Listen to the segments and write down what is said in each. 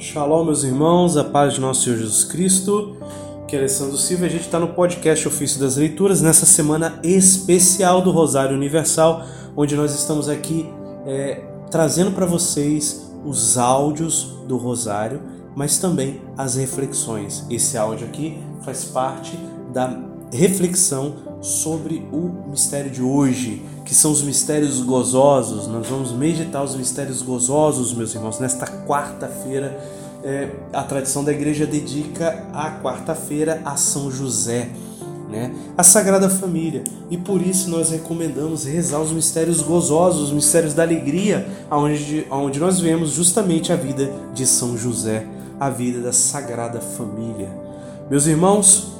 Shalom, meus irmãos, a paz de nosso Senhor Jesus Cristo. Que é Alessandro Silva, a gente está no podcast Ofício das Leituras, nessa semana especial do Rosário Universal, onde nós estamos aqui é, trazendo para vocês os áudios do Rosário, mas também as reflexões. Esse áudio aqui faz parte da reflexão sobre o mistério de hoje, que são os mistérios gozosos. Nós vamos meditar os mistérios gozosos, meus irmãos, nesta quarta-feira. É, a tradição da igreja dedica a quarta-feira a São José, né? a Sagrada Família. E por isso nós recomendamos rezar os mistérios gozosos, os mistérios da alegria, onde, onde nós vemos justamente a vida de São José, a vida da Sagrada Família. Meus irmãos,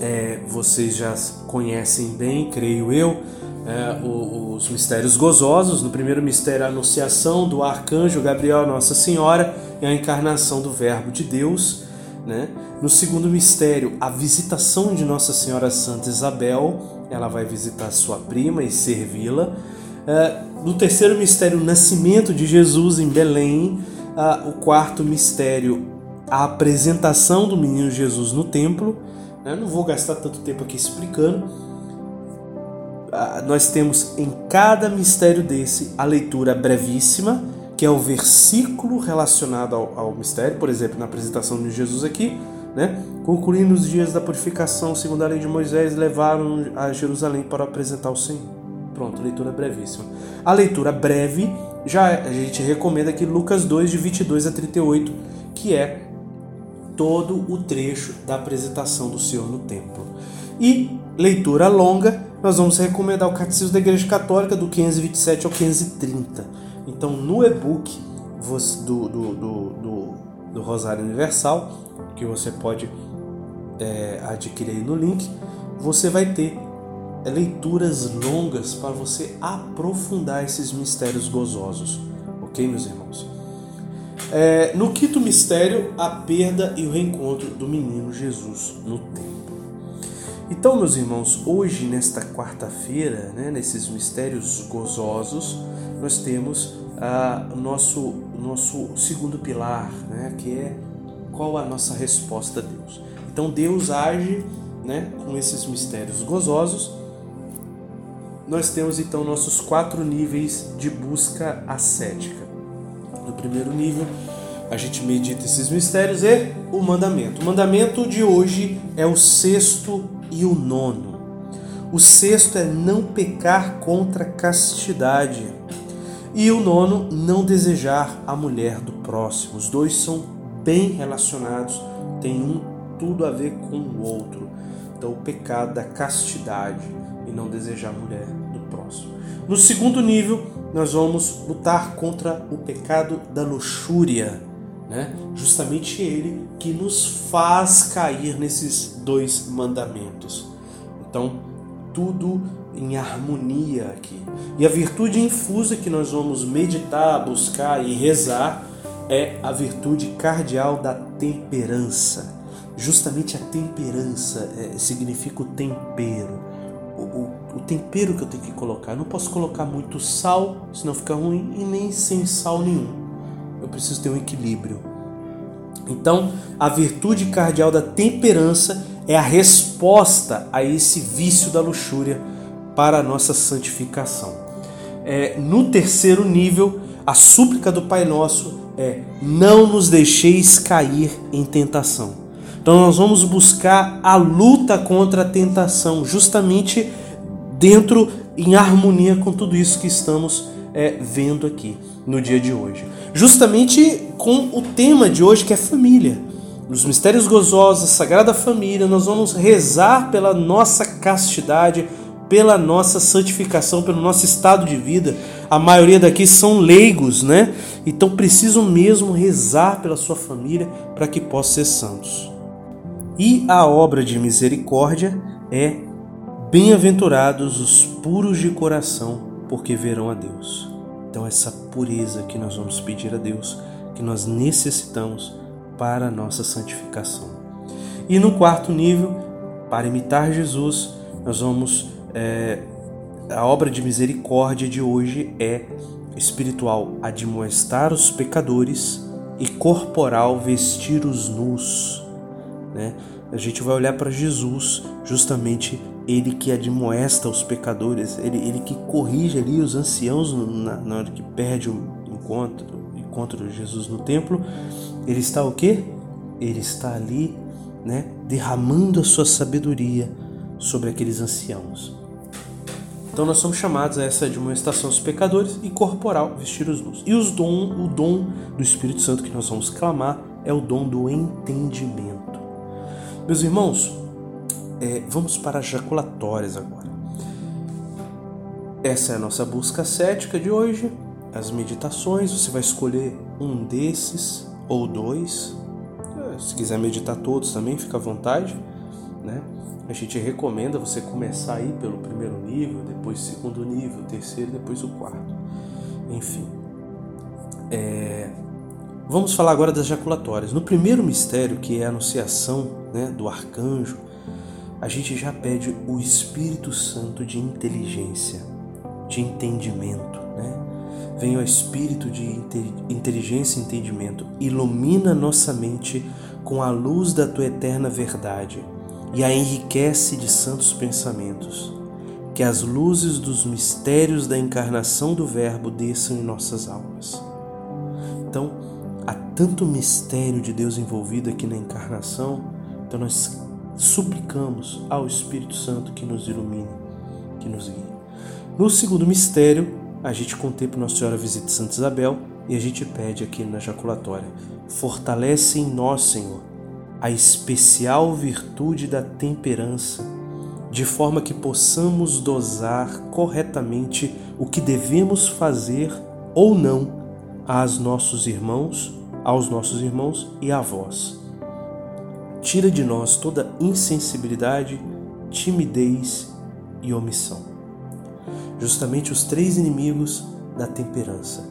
é, vocês já conhecem bem, creio eu, é, os mistérios gozosos. No primeiro mistério, a anunciação do arcanjo Gabriel Nossa Senhora e a encarnação do Verbo de Deus. Né? No segundo mistério, a visitação de Nossa Senhora Santa Isabel, ela vai visitar sua prima e servi-la. É, no terceiro mistério, o nascimento de Jesus em Belém. o quarto mistério, a apresentação do menino Jesus no templo. Eu não vou gastar tanto tempo aqui explicando. Ah, nós temos em cada mistério desse a leitura brevíssima, que é o versículo relacionado ao, ao mistério, por exemplo, na apresentação de Jesus aqui, né? Concluindo os dias da purificação, segundo a lei de Moisés, levaram a Jerusalém para apresentar o Senhor. Pronto, leitura brevíssima. A leitura breve, já a gente recomenda aqui Lucas 2, de 22 a 38, que é todo o trecho da apresentação do Senhor no templo. E leitura longa, nós vamos recomendar o Catecismo da Igreja Católica do 527 ao 530. Então, no e-book do, do, do, do, Rosário Universal, que você pode é, adquirir no link, você vai ter leituras longas para você aprofundar esses mistérios gozosos. Ok, meus irmãos? É, no quinto mistério, a perda e o reencontro do menino Jesus no templo. Então, meus irmãos, hoje, nesta quarta-feira, né, nesses mistérios gozosos, nós temos ah, o nosso, nosso segundo pilar, né, que é qual a nossa resposta a Deus. Então, Deus age né, com esses mistérios gozosos. Nós temos então nossos quatro níveis de busca ascética. Primeiro nível, a gente medita esses mistérios e o mandamento. O mandamento de hoje é o sexto e o nono. O sexto é não pecar contra a castidade. E o nono, não desejar a mulher do próximo. Os dois são bem relacionados, tem um tudo a ver com o outro. Então, o pecado da castidade e não desejar a mulher do próximo. No segundo nível, nós vamos lutar contra o pecado da luxúria, né? Justamente ele que nos faz cair nesses dois mandamentos. Então, tudo em harmonia aqui. E a virtude infusa que nós vamos meditar, buscar e rezar é a virtude cardial da temperança. Justamente a temperança é, significa o tempero. O, o, tempero que eu tenho que colocar. Eu não posso colocar muito sal, senão fica ruim, e nem sem sal nenhum. Eu preciso ter um equilíbrio. Então, a virtude cardial da temperança é a resposta a esse vício da luxúria para a nossa santificação. É, no terceiro nível, a súplica do Pai Nosso é: não nos deixeis cair em tentação. Então, nós vamos buscar a luta contra a tentação, justamente dentro, em harmonia com tudo isso que estamos é, vendo aqui no dia de hoje. Justamente com o tema de hoje que é família. Nos mistérios gozosos, Sagrada Família, nós vamos rezar pela nossa castidade, pela nossa santificação, pelo nosso estado de vida. A maioria daqui são leigos, né? Então precisam mesmo rezar pela sua família para que possam ser santos. E a obra de misericórdia é Bem-aventurados os puros de coração, porque verão a Deus. Então, essa pureza que nós vamos pedir a Deus, que nós necessitamos para a nossa santificação. E no quarto nível, para imitar Jesus, nós vamos. É, a obra de misericórdia de hoje é espiritual, admoestar os pecadores e corporal vestir os nus. Né? A gente vai olhar para Jesus, justamente ele que admoesta os pecadores, ele, ele que corrige ali os anciãos na, na hora que perde o encontro, encontro de Jesus no templo. Ele está o quê? Ele está ali, né, derramando a sua sabedoria sobre aqueles anciãos. Então nós somos chamados a essa admoestação dos pecadores e corporal vestir os nus. E os dom, o dom do Espírito Santo que nós vamos clamar é o dom do entendimento. Meus irmãos, é, vamos para as jaculatórias agora. Essa é a nossa busca cética de hoje. As meditações, você vai escolher um desses ou dois. É, se quiser meditar todos também, fica à vontade, né? A gente recomenda você começar aí pelo primeiro nível, depois segundo nível, terceiro, depois o quarto. Enfim. Vamos falar agora das jaculatórias. No primeiro mistério, que é a anunciação né, do arcanjo, a gente já pede o Espírito Santo de inteligência, de entendimento. Né? Vem o Espírito de inteligência e entendimento, ilumina nossa mente com a luz da tua eterna verdade e a enriquece de santos pensamentos. Que as luzes dos mistérios da encarnação do Verbo desçam em nossas almas. Então, há tanto mistério de Deus envolvido aqui na encarnação, então nós suplicamos ao Espírito Santo que nos ilumine, que nos guie. No segundo mistério, a gente contempla Nossa Senhora Visita Santa Isabel e a gente pede aqui na jaculatória: fortalece em nós, Senhor, a especial virtude da temperança, de forma que possamos dosar corretamente o que devemos fazer ou não aos nossos irmãos, aos nossos irmãos e a vós. Tira de nós toda insensibilidade, timidez e omissão. Justamente os três inimigos da temperança.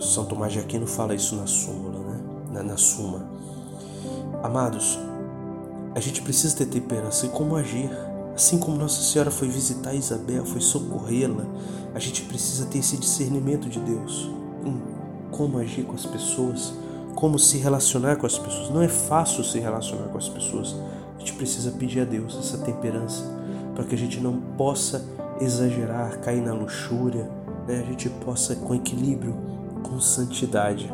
São Tomás de Aquino fala isso na súmula, né? na, na suma. Amados, a gente precisa ter temperança e como agir. Assim como Nossa Senhora foi visitar Isabel, foi socorrê-la, a gente precisa ter esse discernimento de Deus em como agir com as pessoas, como se relacionar com as pessoas. Não é fácil se relacionar com as pessoas. A gente precisa pedir a Deus essa temperança para que a gente não possa exagerar, cair na luxúria, né? a gente possa com equilíbrio, com santidade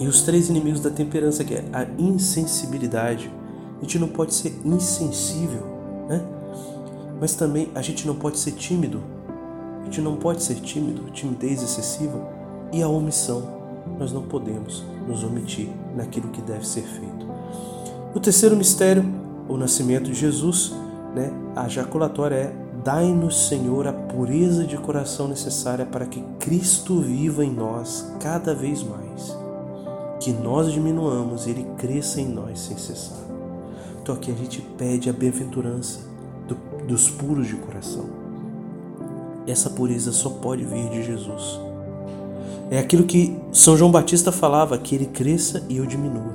e os três inimigos da temperança, que é a insensibilidade. A gente não pode ser insensível, né? Mas também a gente não pode ser tímido. A gente não pode ser tímido, timidez excessiva e a omissão. Nós não podemos nos omitir naquilo que deve ser feito. O terceiro mistério, o nascimento de Jesus, né? A jaculatória é Dai-nos, Senhor, a pureza de coração necessária para que Cristo viva em nós cada vez mais que nós diminuamos e Ele cresça em nós sem cessar. Então aqui a gente pede a bem-aventurança do, dos puros de coração. Essa pureza só pode vir de Jesus. É aquilo que São João Batista falava, que ele cresça e eu diminua.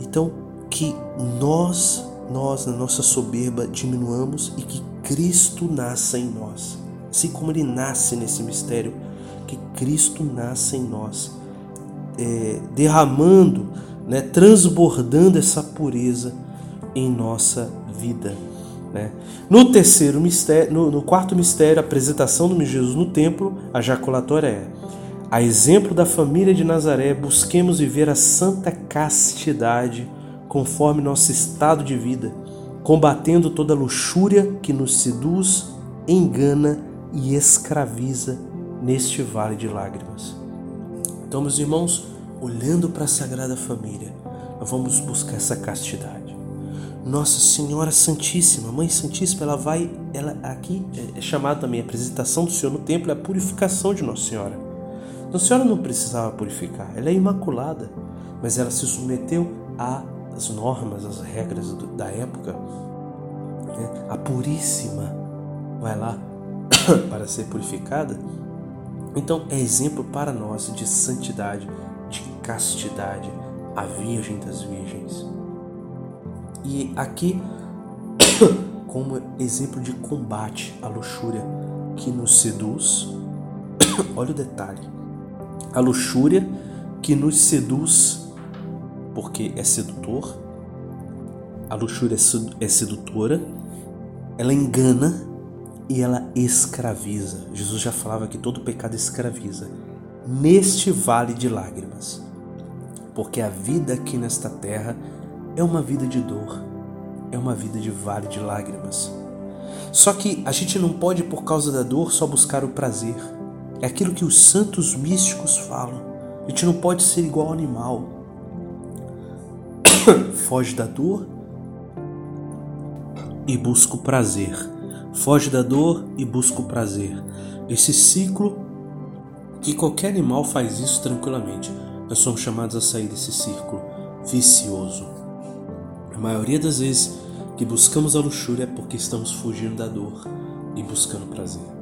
Então, que nós, nós, na nossa soberba, diminuamos e que Cristo nasça em nós. Assim como ele nasce nesse mistério, que Cristo nasça em nós é, derramando, né, transbordando essa pureza em nossa vida. Né? No terceiro mistério, no, no quarto mistério, a apresentação do Jesus no templo, a jaculatória é: a exemplo da família de Nazaré, busquemos viver a santa castidade conforme nosso estado de vida, combatendo toda luxúria que nos seduz, engana e escraviza neste vale de lágrimas. Então, meus irmãos, olhando para a Sagrada Família, vamos buscar essa castidade. Nossa Senhora Santíssima, Mãe Santíssima, ela vai, ela aqui é, é chamada também a apresentação do Senhor no templo, é a purificação de Nossa Senhora. Nossa Senhora não precisava purificar, ela é imaculada, mas ela se submeteu às normas, às regras da época. Né? A Puríssima vai lá para ser purificada então é exemplo para nós de santidade, de castidade, a Virgem das Virgens. E aqui, como exemplo de combate à luxúria que nos seduz, olha o detalhe: a luxúria que nos seduz, porque é sedutor, a luxúria é sedutora, ela engana e ela escraviza. Jesus já falava que todo pecado escraviza. Neste vale de lágrimas, porque a vida aqui nesta terra é uma vida de dor, é uma vida de vale de lágrimas. Só que a gente não pode, por causa da dor, só buscar o prazer. É aquilo que os santos místicos falam. A gente não pode ser igual ao animal. Foge da dor e busca o prazer. Foge da dor e busca o prazer. Esse ciclo que qualquer animal faz isso tranquilamente. Nós somos chamados a sair desse círculo vicioso. A maioria das vezes que buscamos a luxúria é porque estamos fugindo da dor e buscando prazer.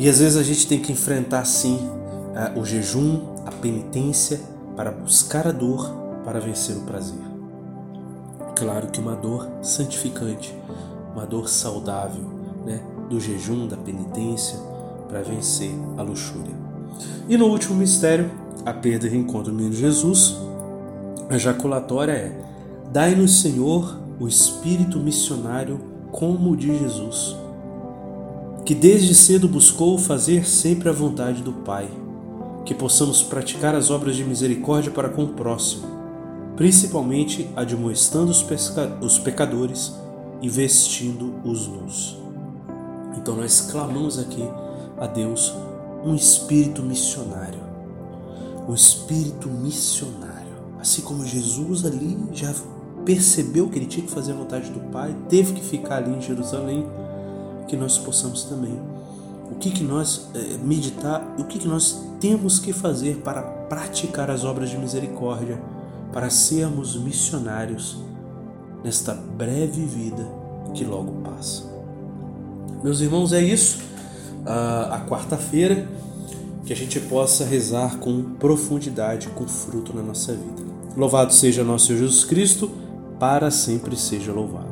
E às vezes a gente tem que enfrentar sim o jejum, a penitência para buscar a dor para vencer o prazer. Claro que uma dor santificante, uma dor saudável, né? do jejum, da penitência para vencer a luxúria. E no último mistério, a perda e reencontro do menino Jesus, a jaculatória é: Dai-nos, Senhor, o espírito missionário como o de Jesus, que desde cedo buscou fazer sempre a vontade do Pai, que possamos praticar as obras de misericórdia para com o próximo, principalmente admoestando os, os pecadores e vestindo os nus. Então nós clamamos aqui a Deus um espírito missionário, um espírito missionário, assim como Jesus ali já percebeu que ele tinha que fazer a vontade do Pai, teve que ficar ali em Jerusalém, que nós possamos também. O que, que nós é, meditar, o que, que nós temos que fazer para praticar as obras de misericórdia, para sermos missionários nesta breve vida que logo passa. Meus irmãos, é isso. a, a quarta-feira que a gente possa rezar com profundidade, com fruto na nossa vida. Louvado seja nosso Jesus Cristo para sempre seja louvado.